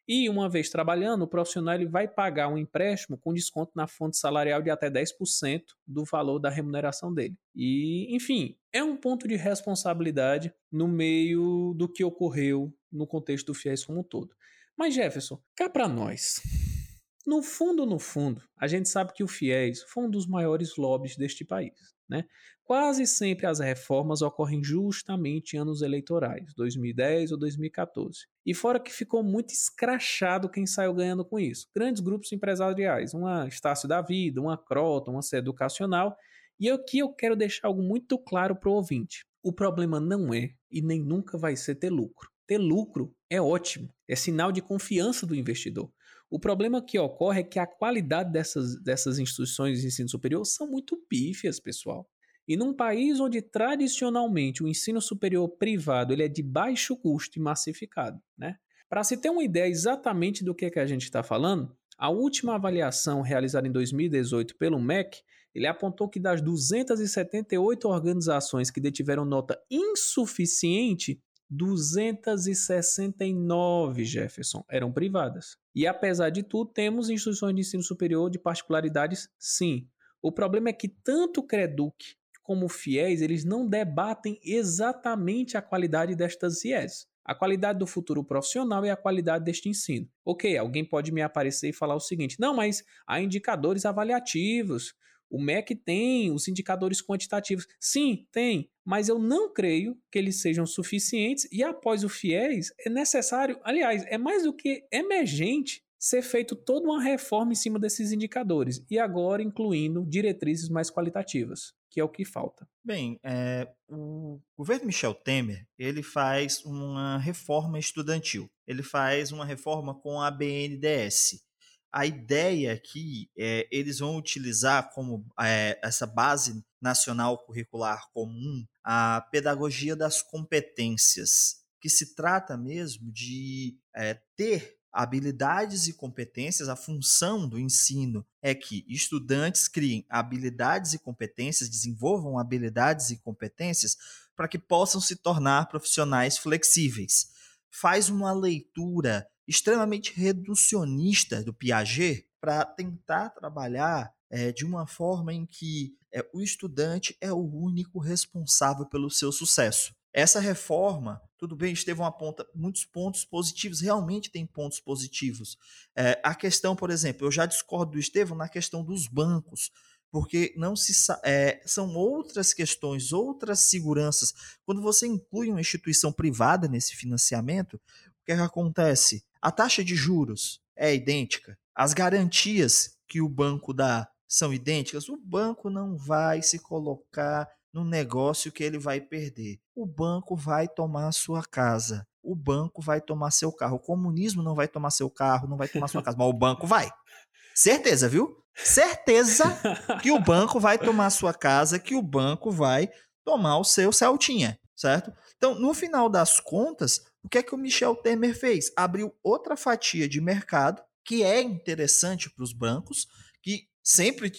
E uma vez trabalhando, o profissional ele vai pagar um empréstimo com desconto na fonte salarial de até 10% do valor da remuneração dele. E, enfim, é um ponto de responsabilidade no meio do que ocorreu no contexto do FIES como um todo. Mas, Jefferson, cá para nós. No fundo, no fundo, a gente sabe que o FIES foi um dos maiores lobbies deste país. Né? Quase sempre as reformas ocorrem justamente em anos eleitorais, 2010 ou 2014. E fora que ficou muito escrachado quem saiu ganhando com isso. Grandes grupos empresariais, uma Estácio da Vida, uma Crota, uma C Educacional. E aqui eu quero deixar algo muito claro para o ouvinte. O problema não é e nem nunca vai ser ter lucro. Ter lucro é ótimo, é sinal de confiança do investidor. O problema que ocorre é que a qualidade dessas, dessas instituições de ensino superior são muito pífias, pessoal. E num país onde tradicionalmente o ensino superior privado ele é de baixo custo e massificado, né? Para se ter uma ideia exatamente do que, é que a gente está falando, a última avaliação realizada em 2018 pelo MEC, ele apontou que das 278 organizações que detiveram nota insuficiente, 269, Jefferson, eram privadas. E apesar de tudo, temos instituições de ensino superior de particularidades, sim. O problema é que tanto o Creduc como o FIES, eles não debatem exatamente a qualidade destas IES. A qualidade do futuro profissional e a qualidade deste ensino. Ok, alguém pode me aparecer e falar o seguinte: não, mas há indicadores avaliativos, o MEC tem os indicadores quantitativos. Sim, tem, mas eu não creio que eles sejam suficientes e após o FIES é necessário, aliás, é mais do que emergente ser feito toda uma reforma em cima desses indicadores e agora incluindo diretrizes mais qualitativas, que é o que falta. Bem, é, o governo Michel Temer ele faz uma reforma estudantil. Ele faz uma reforma com a BNDES, a ideia aqui é eles vão utilizar como é, essa base nacional curricular comum a pedagogia das competências, que se trata mesmo de é, ter habilidades e competências, a função do ensino é que estudantes criem habilidades e competências, desenvolvam habilidades e competências para que possam se tornar profissionais flexíveis. Faz uma leitura extremamente reducionista do Piaget para tentar trabalhar é, de uma forma em que é, o estudante é o único responsável pelo seu sucesso. Essa reforma, tudo bem, Estevão aponta muitos pontos positivos, realmente tem pontos positivos. É, a questão, por exemplo, eu já discordo do Estevão na questão dos bancos, porque não se é, são outras questões, outras seguranças. Quando você inclui uma instituição privada nesse financiamento, o que, é que acontece? A taxa de juros é idêntica, as garantias que o banco dá são idênticas, o banco não vai se colocar no negócio que ele vai perder. O banco vai tomar sua casa. O banco vai tomar seu carro. O comunismo não vai tomar seu carro, não vai tomar sua casa, mas o banco vai. Certeza, viu? Certeza que o banco vai tomar sua casa, que o banco vai tomar o seu Celtinha, certo? Então, no final das contas, o que é que o Michel Temer fez? Abriu outra fatia de mercado que é interessante para os bancos, que sempre.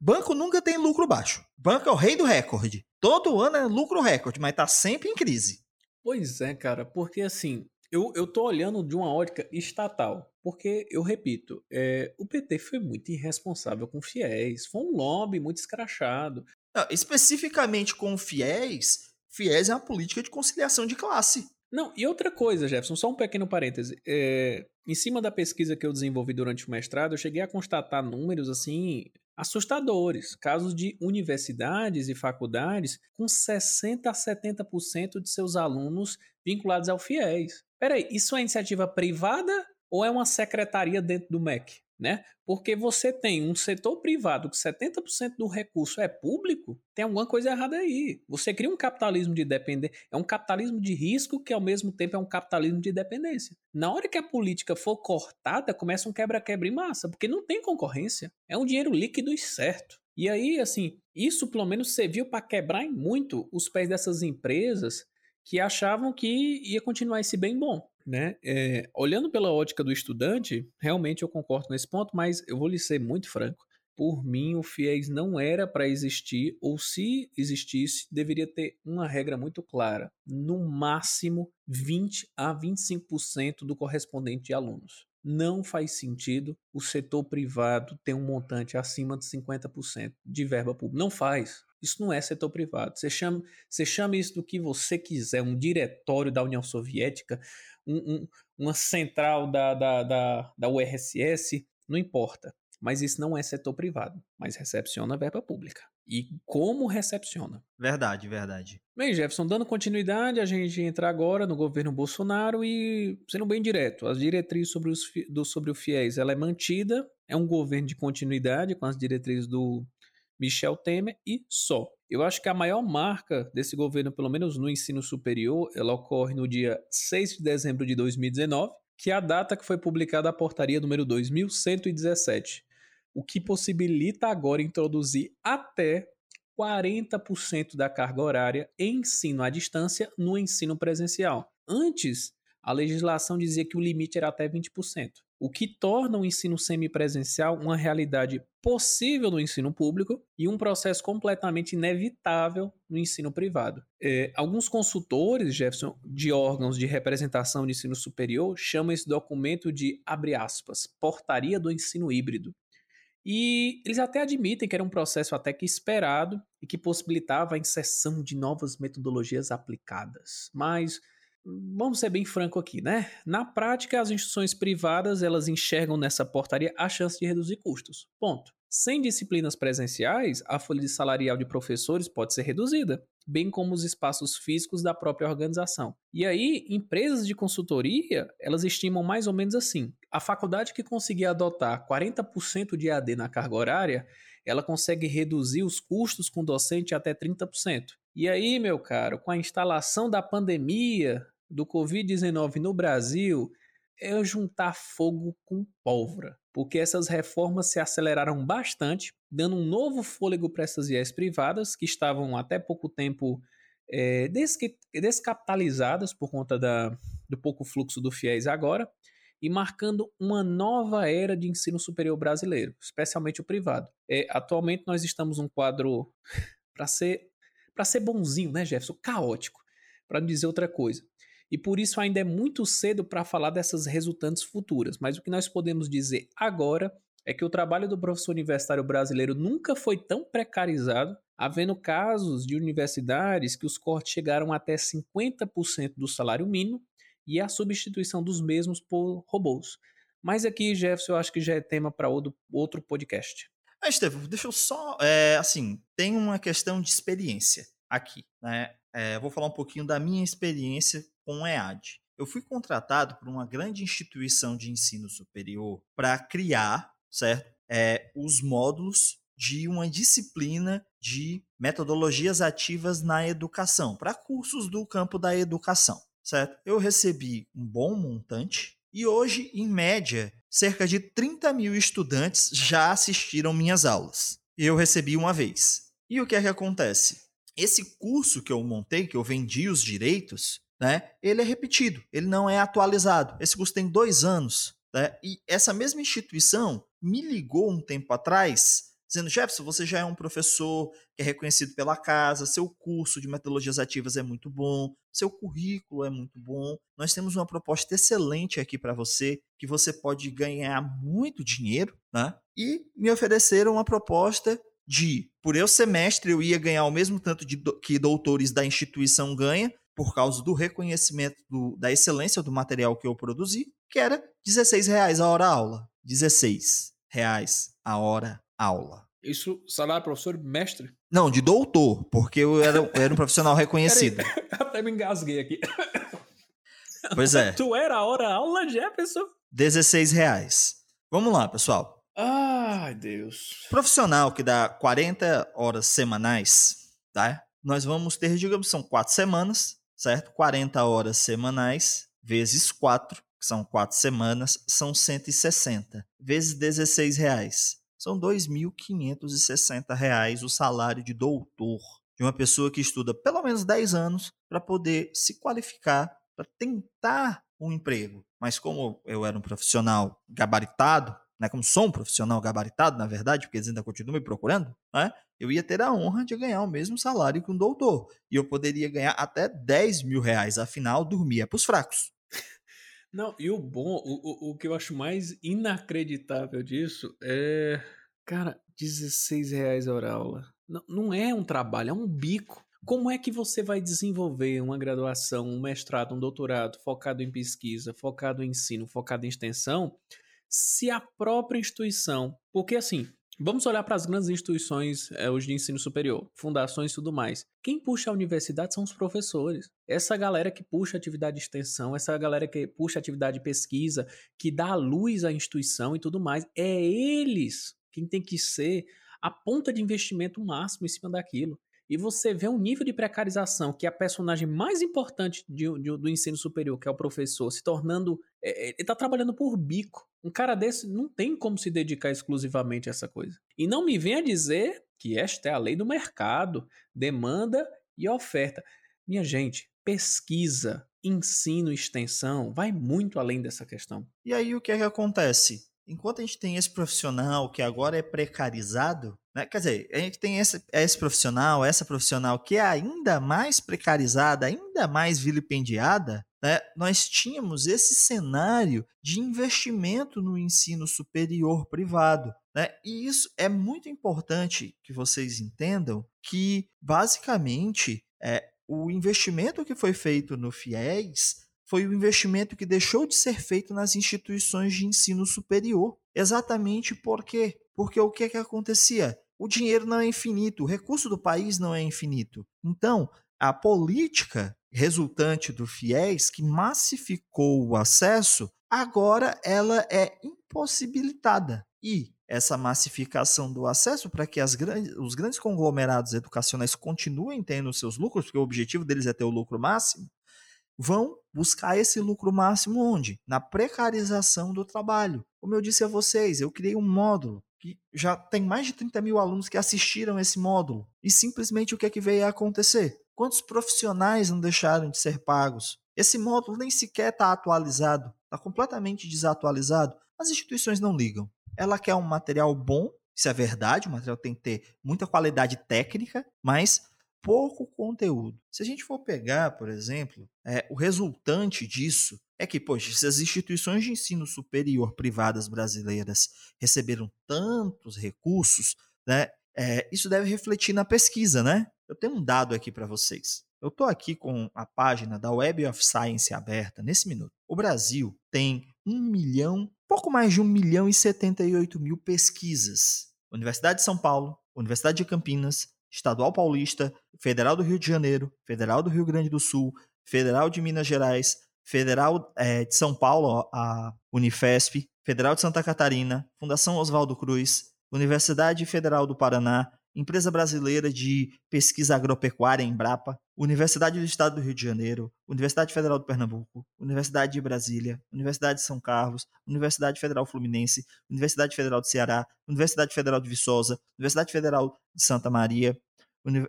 Banco nunca tem lucro baixo. Banco é o rei do recorde. Todo ano é lucro recorde, mas está sempre em crise. Pois é, cara, porque assim, eu, eu tô olhando de uma ótica estatal. Porque, eu repito, é, o PT foi muito irresponsável com fiéis. Foi um lobby muito escrachado. Não, especificamente com fiéis, fiéis é uma política de conciliação de classe. Não, e outra coisa, Jefferson, só um pequeno parêntese. É, em cima da pesquisa que eu desenvolvi durante o mestrado, eu cheguei a constatar números assim assustadores, casos de universidades e faculdades com 60 a 70% de seus alunos vinculados ao FIES. Peraí, isso é iniciativa privada ou é uma secretaria dentro do MEC? Né? Porque você tem um setor privado que 70% do recurso é público, tem alguma coisa errada aí. Você cria um capitalismo de dependência, é um capitalismo de risco que ao mesmo tempo é um capitalismo de dependência. Na hora que a política for cortada, começa um quebra-quebra em massa, porque não tem concorrência. É um dinheiro líquido e certo. E aí, assim, isso pelo menos serviu para quebrar muito os pés dessas empresas que achavam que ia continuar esse bem bom né? É, olhando pela ótica do estudante, realmente eu concordo com esse ponto, mas eu vou lhe ser muito franco. Por mim, o FIES não era para existir, ou se existisse, deveria ter uma regra muito clara: no máximo 20 a 25% do correspondente de alunos. Não faz sentido o setor privado ter um montante acima de 50% de verba pública. Não faz. Isso não é setor privado. Você chama, você chama isso do que você quiser, um diretório da União Soviética, um, um, uma central da, da, da, da URSS, não importa. Mas isso não é setor privado, mas recepciona verba pública. E como recepciona? Verdade, verdade. Bem, Jefferson, dando continuidade, a gente entra agora no governo Bolsonaro e, sendo bem direto, as diretrizes sobre, os, do, sobre o FIES ela é mantida, é um governo de continuidade com as diretrizes do Michel Temer e só. Eu acho que a maior marca desse governo, pelo menos no ensino superior, ela ocorre no dia 6 de dezembro de 2019, que é a data que foi publicada a portaria número 2117, o que possibilita agora introduzir até 40% da carga horária em ensino à distância no ensino presencial. Antes, a legislação dizia que o limite era até 20%, o que torna o ensino semipresencial uma realidade possível no ensino público e um processo completamente inevitável no ensino privado. É, alguns consultores, Jefferson, de órgãos de representação de ensino superior chamam esse documento de, abre aspas, portaria do ensino híbrido. E eles até admitem que era um processo até que esperado e que possibilitava a inserção de novas metodologias aplicadas. Mas vamos ser bem franco aqui, né? Na prática, as instituições privadas elas enxergam nessa portaria a chance de reduzir custos. Ponto. Sem disciplinas presenciais, a folha de salarial de professores pode ser reduzida, bem como os espaços físicos da própria organização. E aí, empresas de consultoria, elas estimam mais ou menos assim: a faculdade que conseguir adotar 40% de AD na carga horária, ela consegue reduzir os custos com docente até 30%. E aí, meu caro, com a instalação da pandemia do Covid-19 no Brasil, é juntar fogo com pólvora, porque essas reformas se aceleraram bastante, dando um novo fôlego para essas IES privadas que estavam até pouco tempo é, descapitalizadas por conta da, do pouco fluxo do FIES agora, e marcando uma nova era de ensino superior brasileiro, especialmente o privado. É, atualmente nós estamos num quadro para ser para ser bonzinho, né, Jefferson? Caótico, para não dizer outra coisa. E por isso ainda é muito cedo para falar dessas resultantes futuras, mas o que nós podemos dizer agora é que o trabalho do professor universitário brasileiro nunca foi tão precarizado, havendo casos de universidades que os cortes chegaram até 50% do salário mínimo e a substituição dos mesmos por robôs. Mas aqui, Jefferson, eu acho que já é tema para outro podcast. Ah, Estevam, deixa eu só. É, assim, tem uma questão de experiência aqui. Né? É, vou falar um pouquinho da minha experiência com o EAD. Eu fui contratado por uma grande instituição de ensino superior para criar, certo? É, os módulos de uma disciplina de metodologias ativas na educação, para cursos do campo da educação certo? Eu recebi um bom montante e hoje, em média, cerca de 30 mil estudantes já assistiram minhas aulas. Eu recebi uma vez. E o que é que acontece? Esse curso que eu montei, que eu vendi os direitos, né? Ele é repetido, ele não é atualizado. Esse curso tem dois anos. Né? E essa mesma instituição me ligou um tempo atrás dizendo: Jefferson, você já é um professor que é reconhecido pela casa, seu curso de metodologias ativas é muito bom, seu currículo é muito bom. Nós temos uma proposta excelente aqui para você, que você pode ganhar muito dinheiro, né? E me ofereceram uma proposta de, por eu semestre, eu ia ganhar o mesmo tanto de que doutores da instituição ganha, por causa do reconhecimento do, da excelência do material que eu produzi, que era 16 reais a hora aula. 16 reais a hora aula. Isso, salário professor mestre? Não, de doutor, porque eu era, eu era um profissional reconhecido. Até me engasguei aqui. Pois é. Tu era a hora aula, Jefferson? 16 reais. Vamos lá, pessoal. Ai, Deus. Profissional que dá 40 horas semanais, tá? Nós vamos ter, digamos, são quatro semanas, certo? 40 horas semanais vezes 4, que são quatro semanas, são 160. Vezes 16 reais são R$ 2.560 o salário de doutor de uma pessoa que estuda pelo menos 10 anos para poder se qualificar, para tentar um emprego. Mas como eu era um profissional gabaritado, né, como sou um profissional gabaritado, na verdade, porque eles ainda continuam me procurando, né, eu ia ter a honra de ganhar o mesmo salário que um doutor. E eu poderia ganhar até 10 mil reais, afinal, dormia para os fracos. Não, e o bom, o, o, o que eu acho mais inacreditável disso é. Cara, 16 reais a aula. Não, não é um trabalho, é um bico. Como é que você vai desenvolver uma graduação, um mestrado, um doutorado focado em pesquisa, focado em ensino, focado em extensão, se a própria instituição, porque assim, Vamos olhar para as grandes instituições é, hoje de ensino superior, fundações e tudo mais. Quem puxa a universidade são os professores. Essa galera que puxa atividade de extensão, essa galera que puxa atividade de pesquisa, que dá luz à instituição e tudo mais. É eles quem tem que ser a ponta de investimento máximo em cima daquilo e você vê um nível de precarização que a personagem mais importante de, de, do ensino superior, que é o professor, se tornando. É ele está trabalhando por bico. Um cara desse não tem como se dedicar exclusivamente a essa coisa. E não me venha dizer que esta é a lei do mercado, demanda e oferta. Minha gente, pesquisa, ensino, extensão vai muito além dessa questão. E aí o que é que acontece? enquanto a gente tem esse profissional que agora é precarizado, né? quer dizer, a gente tem esse, esse profissional, essa profissional que é ainda mais precarizada, ainda mais vilipendiada, né? nós tínhamos esse cenário de investimento no ensino superior privado. Né? E isso é muito importante que vocês entendam que, basicamente, é, o investimento que foi feito no FIES foi o investimento que deixou de ser feito nas instituições de ensino superior. Exatamente por quê? Porque o que, é que acontecia? O dinheiro não é infinito, o recurso do país não é infinito. Então, a política resultante do FIES, que massificou o acesso, agora ela é impossibilitada. E essa massificação do acesso para que grandes, os grandes conglomerados educacionais continuem tendo seus lucros, porque o objetivo deles é ter o lucro máximo, vão buscar esse lucro máximo onde? Na precarização do trabalho. Como eu disse a vocês, eu criei um módulo que já tem mais de 30 mil alunos que assistiram esse módulo. E simplesmente o que é que veio a acontecer? Quantos profissionais não deixaram de ser pagos? Esse módulo nem sequer está atualizado, está completamente desatualizado. As instituições não ligam. Ela quer um material bom, isso é verdade, o material tem que ter muita qualidade técnica, mas pouco conteúdo. Se a gente for pegar, por exemplo, é, o resultante disso é que, poxa, se as instituições de ensino superior privadas brasileiras receberam tantos recursos, né, é, isso deve refletir na pesquisa, né? Eu tenho um dado aqui para vocês. Eu estou aqui com a página da Web of Science aberta nesse minuto. O Brasil tem um milhão, pouco mais de um milhão e 78 mil pesquisas. Universidade de São Paulo, Universidade de Campinas, Estadual Paulista, Federal do Rio de Janeiro, Federal do Rio Grande do Sul, Federal de Minas Gerais, Federal é, de São Paulo, a Unifesp, Federal de Santa Catarina, Fundação Oswaldo Cruz, Universidade Federal do Paraná, Empresa Brasileira de Pesquisa Agropecuária, Embrapa, Universidade do Estado do Rio de Janeiro, Universidade Federal do Pernambuco, Universidade de Brasília, Universidade de São Carlos, Universidade Federal Fluminense, Universidade Federal do Ceará, Universidade Federal de Viçosa, Universidade Federal de Santa Maria,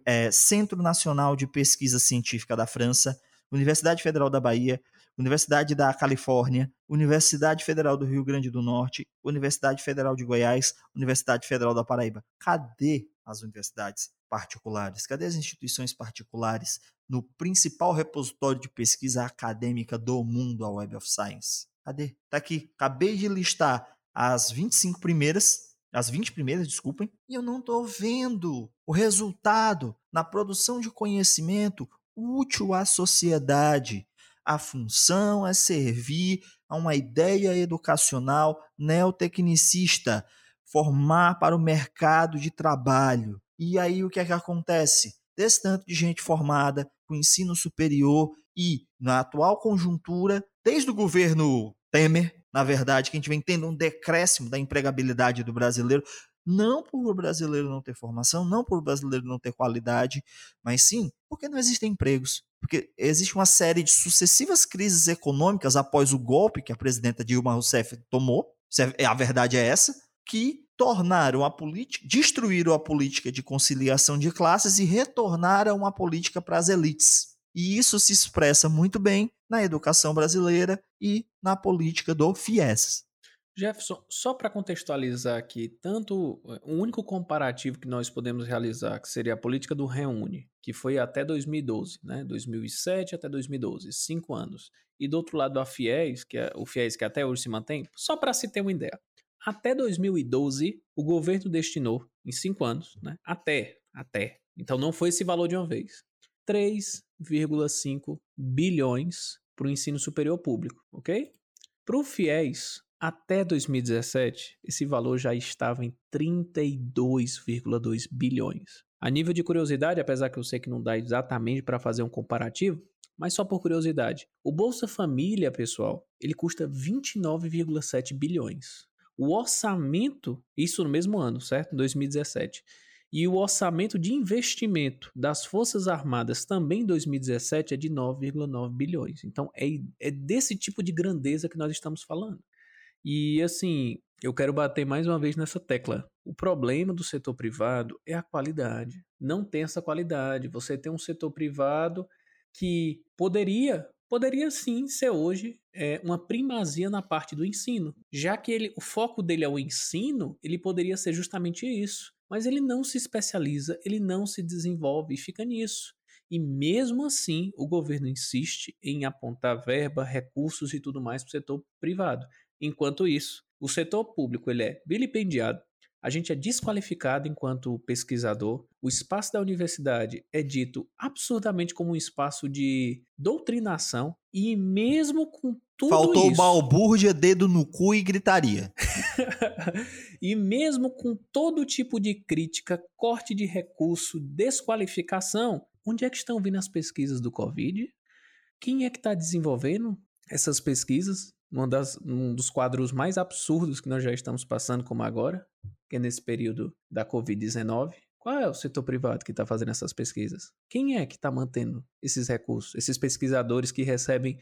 é, Centro Nacional de Pesquisa Científica da França, Universidade Federal da Bahia, Universidade da Califórnia, Universidade Federal do Rio Grande do Norte, Universidade Federal de Goiás, Universidade Federal da Paraíba. Cadê as universidades particulares? Cadê as instituições particulares no principal repositório de pesquisa acadêmica do mundo, a Web of Science? Cadê? Tá aqui. Acabei de listar as 25 primeiras, as 20 primeiras, desculpem, e eu não estou vendo o resultado na produção de conhecimento útil à sociedade. A função é servir a uma ideia educacional neotecnicista, formar para o mercado de trabalho. E aí o que é que acontece? Desse tanto de gente formada com ensino superior e na atual conjuntura, desde o governo Temer, na verdade, que a gente vem tendo um decréscimo da empregabilidade do brasileiro, não por o brasileiro não ter formação, não por o brasileiro não ter qualidade, mas sim porque não existem empregos. Porque existe uma série de sucessivas crises econômicas após o golpe que a presidenta Dilma Rousseff tomou, é, a verdade é essa, que tornaram a política, destruíram a política de conciliação de classes e retornaram a política para as elites. E isso se expressa muito bem na educação brasileira e na política do FIES. Jefferson, só para contextualizar aqui, tanto eh, o único comparativo que nós podemos realizar, que seria a política do Reúne, que foi até 2012, né? 2007 até 2012, cinco anos. E do outro lado a FIES, que é o FIES que até hoje se mantém, só para se ter uma ideia. Até 2012, o governo destinou, em cinco anos, né? até, até, então não foi esse valor de uma vez, 3,5 bilhões para o ensino superior público, ok? Para o FIES, Até 2017, esse valor já estava em 32,2 bilhões. A nível de curiosidade, apesar que eu sei que não dá exatamente para fazer um comparativo, mas só por curiosidade, o Bolsa Família, pessoal, ele custa 29,7 bilhões. O orçamento, isso no mesmo ano, certo? 2017. E o orçamento de investimento das Forças Armadas também em 2017 é de 9,9 bilhões. Então é, é desse tipo de grandeza que nós estamos falando. E assim, eu quero bater mais uma vez nessa tecla. O problema do setor privado é a qualidade. Não tem essa qualidade. Você tem um setor privado que poderia, poderia sim ser hoje é, uma primazia na parte do ensino. Já que ele, o foco dele é o ensino, ele poderia ser justamente isso. Mas ele não se especializa, ele não se desenvolve e fica nisso. E mesmo assim, o governo insiste em apontar verba, recursos e tudo mais para o setor privado. Enquanto isso, o setor público ele é vilipendiado, a gente é desqualificado enquanto pesquisador, o espaço da universidade é dito absurdamente como um espaço de doutrinação, e mesmo com tudo Faltou isso... balbúrdia, dedo no cu e gritaria. e mesmo com todo tipo de crítica, corte de recurso, desqualificação, onde é que estão vindo as pesquisas do Covid? Quem é que está desenvolvendo essas pesquisas? Das, um dos quadros mais absurdos que nós já estamos passando, como agora, que é nesse período da Covid-19. Qual é o setor privado que está fazendo essas pesquisas? Quem é que está mantendo esses recursos? Esses pesquisadores que recebem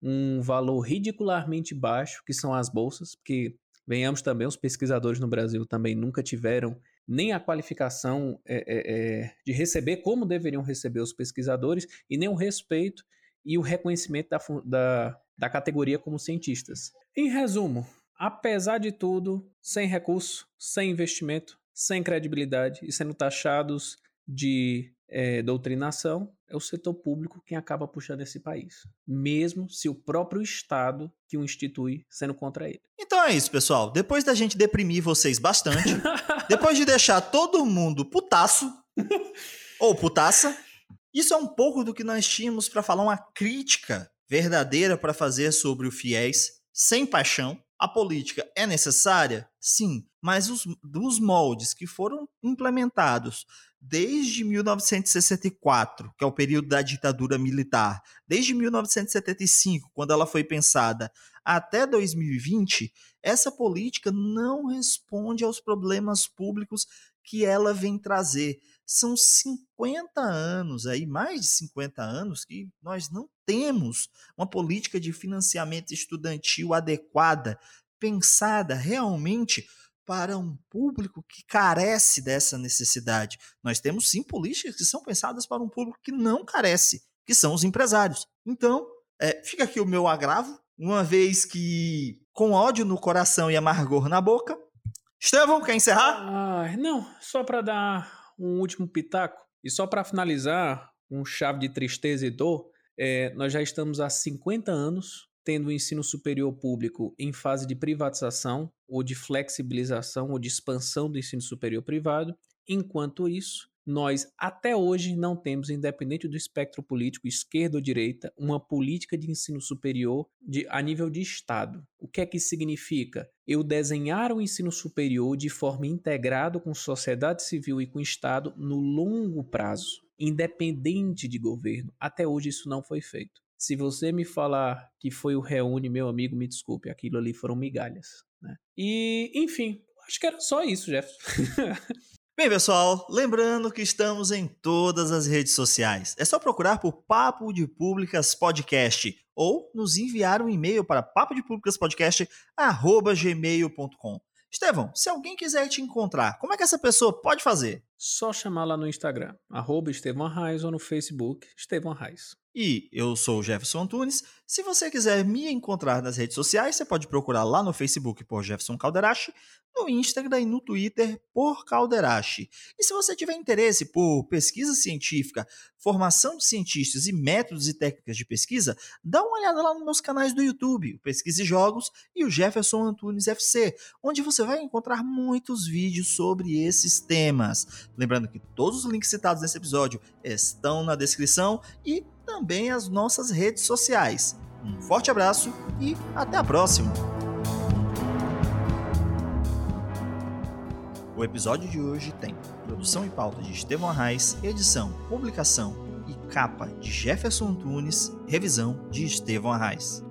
um valor ridicularmente baixo, que são as bolsas, porque, venhamos também, os pesquisadores no Brasil também nunca tiveram nem a qualificação é, é, de receber como deveriam receber os pesquisadores e nem o respeito e o reconhecimento da, da, da categoria como cientistas. Em resumo, apesar de tudo, sem recurso, sem investimento, sem credibilidade e sendo taxados de é, doutrinação, é o setor público quem acaba puxando esse país, mesmo se o próprio Estado que o institui sendo contra ele. Então é isso, pessoal. Depois da gente deprimir vocês bastante, depois de deixar todo mundo putaço ou putaça, isso é um pouco do que nós tínhamos para falar uma crítica verdadeira para fazer sobre o fiéis, sem paixão, a política é necessária? Sim, mas os, dos moldes que foram implementados desde 1964, que é o período da ditadura militar, desde 1975, quando ela foi pensada, até 2020, essa política não responde aos problemas públicos que ela vem trazer. São 50 anos aí, mais de 50 anos que nós não temos uma política de financiamento estudantil adequada, pensada realmente para um público que carece dessa necessidade. Nós temos sim políticas que são pensadas para um público que não carece, que são os empresários. Então, é, fica aqui o meu agravo, uma vez que, com ódio no coração e amargor na boca. Estevão, quer encerrar? Ah, não, só para dar um último pitaco e só para finalizar, um chave de tristeza e dor. É, nós já estamos há 50 anos tendo o ensino superior público em fase de privatização, ou de flexibilização, ou de expansão do ensino superior privado. Enquanto isso, nós até hoje não temos, independente do espectro político, esquerda ou direita, uma política de ensino superior de, a nível de Estado. O que é que significa? Eu desenhar o ensino superior de forma integrada com sociedade civil e com Estado no longo prazo independente de governo. Até hoje isso não foi feito. Se você me falar que foi o Reúne, meu amigo, me desculpe, aquilo ali foram migalhas. Né? E, enfim, acho que era só isso, Jeff. Bem, pessoal, lembrando que estamos em todas as redes sociais. É só procurar por Papo de Públicas Podcast ou nos enviar um e-mail para papodepublicaspodcast@gmail.com. Estevão, se alguém quiser te encontrar, como é que essa pessoa pode fazer? Só chamar lá no Instagram, arroba Estevão Arraes, ou no Facebook, Estevão Arraes. E eu sou o Jefferson Antunes. Se você quiser me encontrar nas redes sociais, você pode procurar lá no Facebook por Jefferson Calderache, no Instagram e no Twitter por Calderache. E se você tiver interesse por pesquisa científica, formação de cientistas e métodos e técnicas de pesquisa, dá uma olhada lá nos meus canais do YouTube, o Pesquisa e Jogos e o Jefferson Antunes FC, onde você vai encontrar muitos vídeos sobre esses temas. Lembrando que todos os links citados nesse episódio estão na descrição e também as nossas redes sociais. Um forte abraço e até a próxima! O episódio de hoje tem produção e pauta de Estevão Arraes, edição, publicação e capa de Jefferson Tunes, revisão de Estevão Arraes.